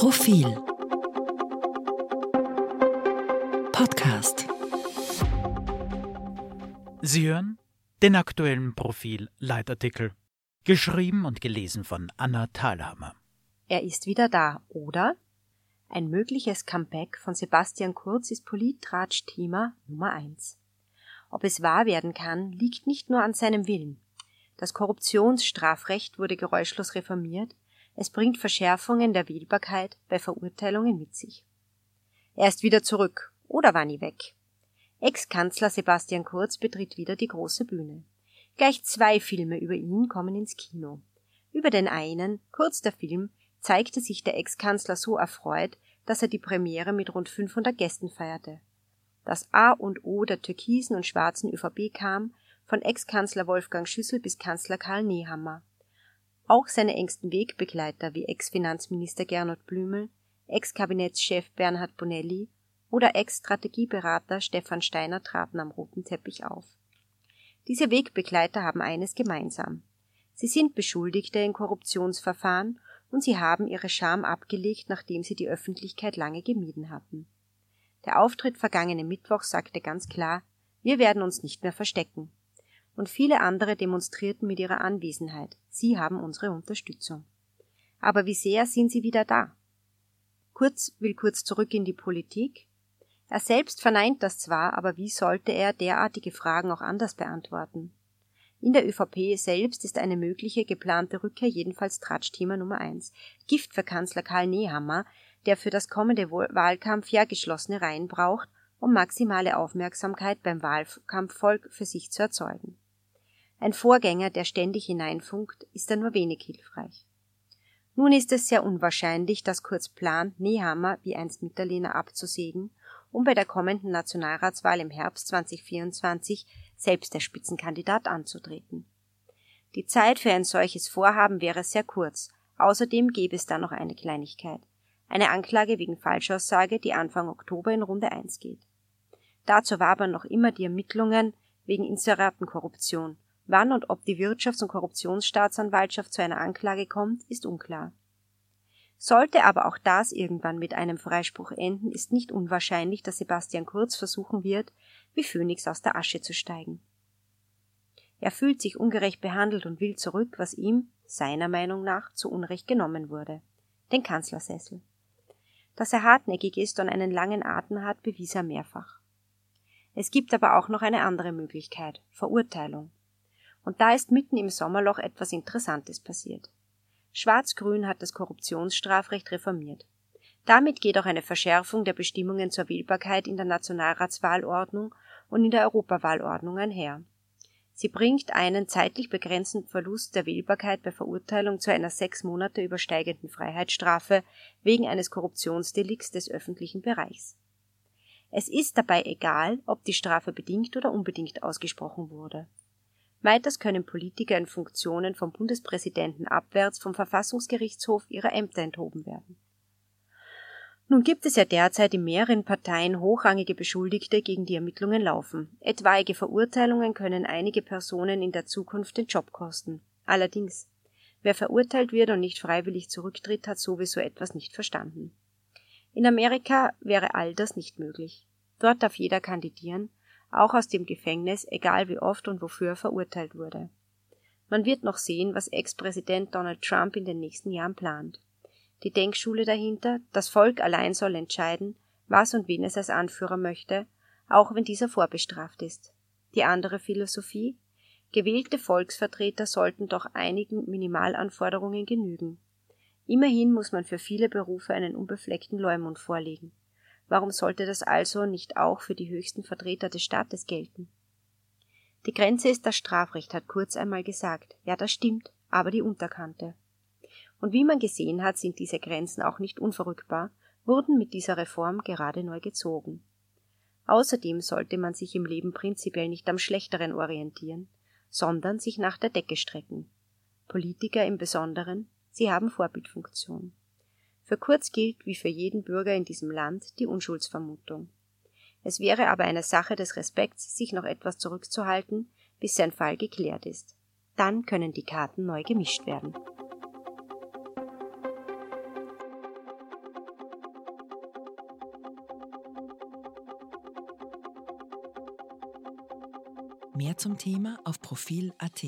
Profil Podcast Sie hören den aktuellen Profil-Leitartikel, geschrieben und gelesen von Anna Thalhammer. Er ist wieder da, oder? Ein mögliches Comeback von Sebastian Kurz ist Polittratsch-Thema Nummer eins. Ob es wahr werden kann, liegt nicht nur an seinem Willen. Das Korruptionsstrafrecht wurde geräuschlos reformiert, es bringt Verschärfungen der Wählbarkeit bei Verurteilungen mit sich. Er ist wieder zurück oder war nie weg. Ex-Kanzler Sebastian Kurz betritt wieder die große Bühne. Gleich zwei Filme über ihn kommen ins Kino. Über den einen, kurz der Film, zeigte sich der Ex-Kanzler so erfreut, dass er die Premiere mit rund 500 Gästen feierte. Das A und O der türkisen und schwarzen ÖVP kam von Ex-Kanzler Wolfgang Schüssel bis Kanzler Karl Nehammer. Auch seine engsten Wegbegleiter wie Ex-Finanzminister Gernot Blümel, Ex-Kabinettschef Bernhard Bonelli oder Ex-Strategieberater Stefan Steiner traten am roten Teppich auf. Diese Wegbegleiter haben eines gemeinsam. Sie sind Beschuldigte in Korruptionsverfahren und sie haben ihre Scham abgelegt, nachdem sie die Öffentlichkeit lange gemieden hatten. Der Auftritt vergangene Mittwoch sagte ganz klar, wir werden uns nicht mehr verstecken und viele andere demonstrierten mit ihrer Anwesenheit. Sie haben unsere Unterstützung. Aber wie sehr sind sie wieder da? Kurz will kurz zurück in die Politik. Er selbst verneint das zwar, aber wie sollte er derartige Fragen auch anders beantworten? In der ÖVP selbst ist eine mögliche geplante Rückkehr jedenfalls Tratschthema Nummer eins. Gift für Kanzler Karl Nehammer, der für das kommende Wahlkampf ja geschlossene Reihen braucht, um maximale Aufmerksamkeit beim Wahlkampfvolk für sich zu erzeugen. Ein Vorgänger, der ständig hineinfunkt, ist da nur wenig hilfreich. Nun ist es sehr unwahrscheinlich, dass Kurz plant, Nehammer wie einst Mitterlehner abzusägen, um bei der kommenden Nationalratswahl im Herbst 2024 selbst der Spitzenkandidat anzutreten. Die Zeit für ein solches Vorhaben wäre sehr kurz. Außerdem gäbe es da noch eine Kleinigkeit. Eine Anklage wegen Falschaussage, die Anfang Oktober in Runde 1 geht. Dazu war aber noch immer die Ermittlungen wegen Inseratenkorruption Wann und ob die Wirtschafts- und Korruptionsstaatsanwaltschaft zu einer Anklage kommt, ist unklar. Sollte aber auch das irgendwann mit einem Freispruch enden, ist nicht unwahrscheinlich, dass Sebastian Kurz versuchen wird, wie Phönix aus der Asche zu steigen. Er fühlt sich ungerecht behandelt und will zurück, was ihm, seiner Meinung nach, zu Unrecht genommen wurde. Den Kanzlersessel. Dass er hartnäckig ist und einen langen Atem hat, bewies er mehrfach. Es gibt aber auch noch eine andere Möglichkeit Verurteilung. Und da ist mitten im Sommerloch etwas Interessantes passiert. Schwarz-Grün hat das Korruptionsstrafrecht reformiert. Damit geht auch eine Verschärfung der Bestimmungen zur Wählbarkeit in der Nationalratswahlordnung und in der Europawahlordnung einher. Sie bringt einen zeitlich begrenzten Verlust der Wählbarkeit bei Verurteilung zu einer sechs Monate übersteigenden Freiheitsstrafe wegen eines Korruptionsdelikts des öffentlichen Bereichs. Es ist dabei egal, ob die Strafe bedingt oder unbedingt ausgesprochen wurde. Weiters können Politiker in Funktionen vom Bundespräsidenten abwärts vom Verfassungsgerichtshof ihrer Ämter enthoben werden. Nun gibt es ja derzeit in mehreren Parteien hochrangige Beschuldigte, gegen die Ermittlungen laufen. Etwaige Verurteilungen können einige Personen in der Zukunft den Job kosten. Allerdings, wer verurteilt wird und nicht freiwillig zurücktritt, hat sowieso etwas nicht verstanden. In Amerika wäre all das nicht möglich. Dort darf jeder kandidieren, auch aus dem Gefängnis, egal wie oft und wofür er verurteilt wurde. Man wird noch sehen, was Ex-Präsident Donald Trump in den nächsten Jahren plant. Die Denkschule dahinter, das Volk allein soll entscheiden, was und wen es als Anführer möchte, auch wenn dieser vorbestraft ist. Die andere Philosophie, gewählte Volksvertreter sollten doch einigen Minimalanforderungen genügen. Immerhin muss man für viele Berufe einen unbefleckten Leumund vorlegen. Warum sollte das also nicht auch für die höchsten Vertreter des Staates gelten? Die Grenze ist das Strafrecht, hat Kurz einmal gesagt. Ja, das stimmt, aber die Unterkante. Und wie man gesehen hat, sind diese Grenzen auch nicht unverrückbar, wurden mit dieser Reform gerade neu gezogen. Außerdem sollte man sich im Leben prinzipiell nicht am Schlechteren orientieren, sondern sich nach der Decke strecken. Politiker im Besonderen, sie haben Vorbildfunktion. Für Kurz gilt wie für jeden Bürger in diesem Land die Unschuldsvermutung. Es wäre aber eine Sache des Respekts, sich noch etwas zurückzuhalten, bis sein Fall geklärt ist. Dann können die Karten neu gemischt werden. Mehr zum Thema auf Profil.at.